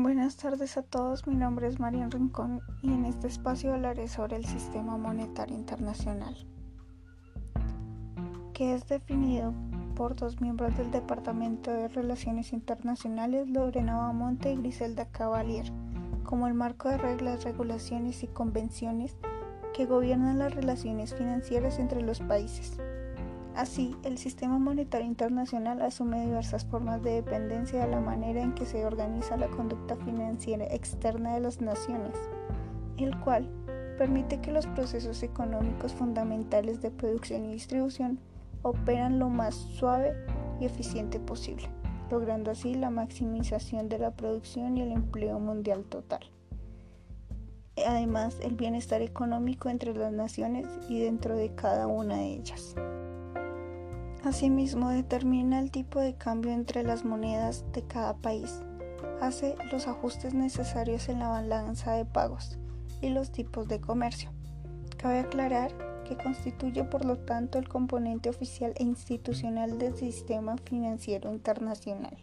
Buenas tardes a todos, mi nombre es Marian Rincón y en este espacio hablaré sobre el Sistema Monetario Internacional, que es definido por dos miembros del Departamento de Relaciones Internacionales, Lorena Bamonte y Griselda Cavalier, como el marco de reglas, regulaciones y convenciones que gobiernan las relaciones financieras entre los países. Así, el sistema monetario internacional asume diversas formas de dependencia de la manera en que se organiza la conducta financiera externa de las naciones, el cual permite que los procesos económicos fundamentales de producción y distribución operan lo más suave y eficiente posible, logrando así la maximización de la producción y el empleo mundial total. Además, el bienestar económico entre las naciones y dentro de cada una de ellas. Asimismo, determina el tipo de cambio entre las monedas de cada país, hace los ajustes necesarios en la balanza de pagos y los tipos de comercio. Cabe aclarar que constituye por lo tanto el componente oficial e institucional del sistema financiero internacional.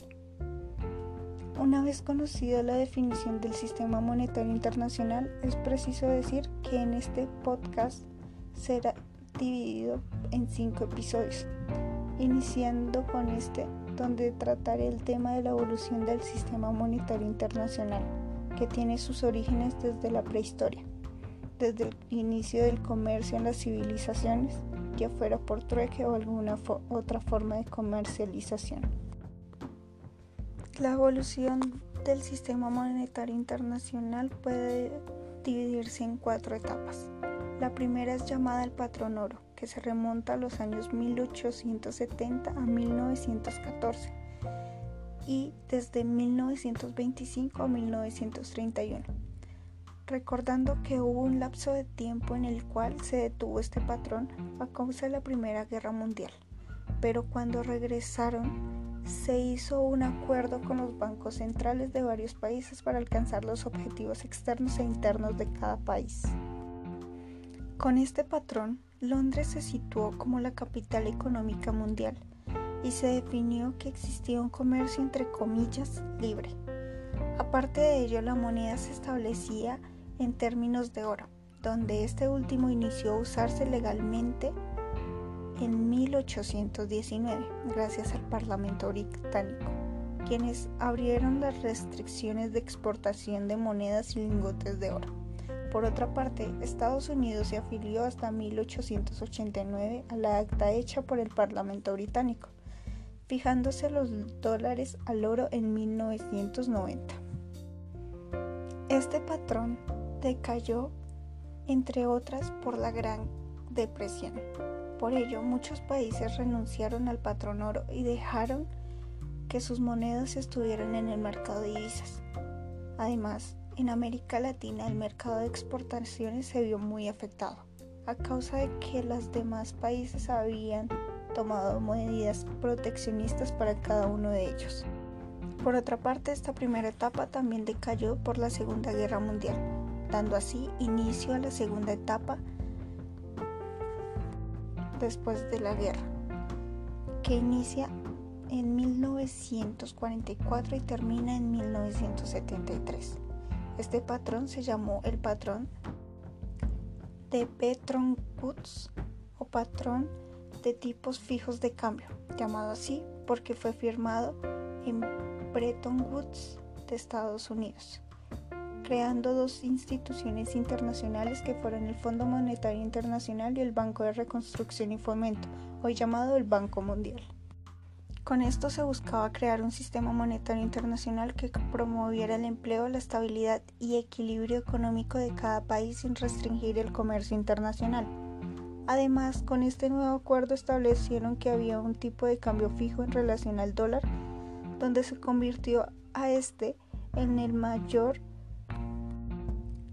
Una vez conocida la definición del sistema monetario internacional, es preciso decir que en este podcast será dividido en cinco episodios iniciando con este, donde trataré el tema de la evolución del sistema monetario internacional, que tiene sus orígenes desde la prehistoria, desde el inicio del comercio en las civilizaciones, ya fuera por trueque o alguna otra forma de comercialización. La evolución del sistema monetario internacional puede dividirse en cuatro etapas. La primera es llamada el patrón oro, que se remonta a los años 1870 a 1914 y desde 1925 a 1931, recordando que hubo un lapso de tiempo en el cual se detuvo este patrón a causa de la Primera Guerra Mundial, pero cuando regresaron se hizo un acuerdo con los bancos centrales de varios países para alcanzar los objetivos externos e internos de cada país. Con este patrón, Londres se situó como la capital económica mundial y se definió que existía un comercio entre comillas libre. Aparte de ello, la moneda se establecía en términos de oro, donde este último inició a usarse legalmente en 1819, gracias al Parlamento británico, quienes abrieron las restricciones de exportación de monedas y lingotes de oro. Por otra parte, Estados Unidos se afilió hasta 1889 a la acta hecha por el Parlamento británico, fijándose los dólares al oro en 1990. Este patrón decayó, entre otras, por la Gran Depresión. Por ello, muchos países renunciaron al patrón oro y dejaron que sus monedas estuvieran en el mercado de divisas. Además, en América Latina el mercado de exportaciones se vio muy afectado a causa de que los demás países habían tomado medidas proteccionistas para cada uno de ellos. Por otra parte, esta primera etapa también decayó por la Segunda Guerra Mundial, dando así inicio a la segunda etapa después de la guerra, que inicia en 1944 y termina en 1973. Este patrón se llamó el patrón de Bretton Woods o patrón de tipos fijos de cambio, llamado así porque fue firmado en Bretton Woods de Estados Unidos, creando dos instituciones internacionales que fueron el Fondo Monetario Internacional y el Banco de Reconstrucción y Fomento, hoy llamado el Banco Mundial. Con esto se buscaba crear un sistema monetario internacional que promoviera el empleo, la estabilidad y equilibrio económico de cada país sin restringir el comercio internacional. Además, con este nuevo acuerdo establecieron que había un tipo de cambio fijo en relación al dólar, donde se convirtió a este en el mayor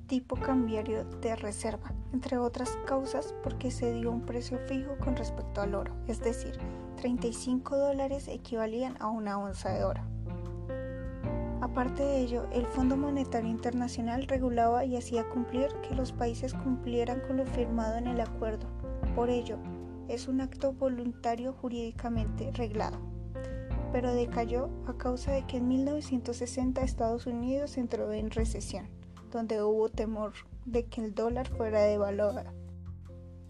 tipo cambiario de reserva, entre otras causas porque se dio un precio fijo con respecto al oro, es decir, 35 dólares equivalían a una onza de oro. Aparte de ello, el Fondo Monetario Internacional regulaba y hacía cumplir que los países cumplieran con lo firmado en el acuerdo. Por ello, es un acto voluntario jurídicamente reglado. pero decayó a causa de que en 1960 Estados Unidos entró en recesión, donde hubo temor de que el dólar fuera devaluado.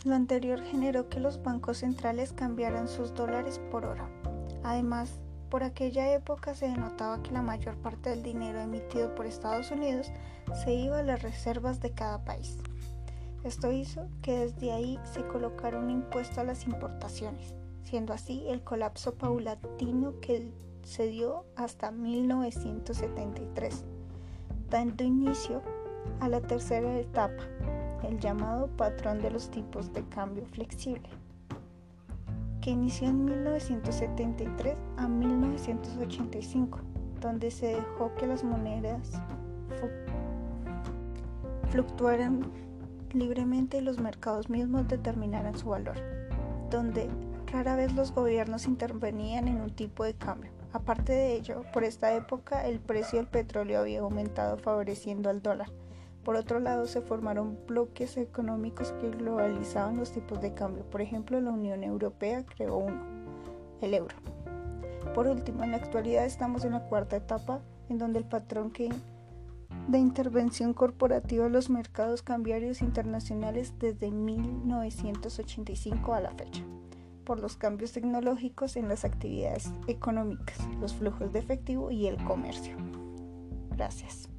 Lo anterior generó que los bancos centrales cambiaran sus dólares por oro. Además, por aquella época se denotaba que la mayor parte del dinero emitido por Estados Unidos se iba a las reservas de cada país. Esto hizo que desde ahí se colocara un impuesto a las importaciones, siendo así el colapso paulatino que se dio hasta 1973, dando inicio a la tercera etapa, el llamado patrón de los tipos de cambio flexible que inició en 1973 a 1985, donde se dejó que las monedas fluctuaran libremente y los mercados mismos determinaran su valor, donde rara vez los gobiernos intervenían en un tipo de cambio. Aparte de ello, por esta época el precio del petróleo había aumentado favoreciendo al dólar, por otro lado, se formaron bloques económicos que globalizaban los tipos de cambio. Por ejemplo, la Unión Europea creó uno, el euro. Por último, en la actualidad estamos en la cuarta etapa, en donde el patrón de intervención corporativa en los mercados cambiarios internacionales desde 1985 a la fecha, por los cambios tecnológicos en las actividades económicas, los flujos de efectivo y el comercio. Gracias.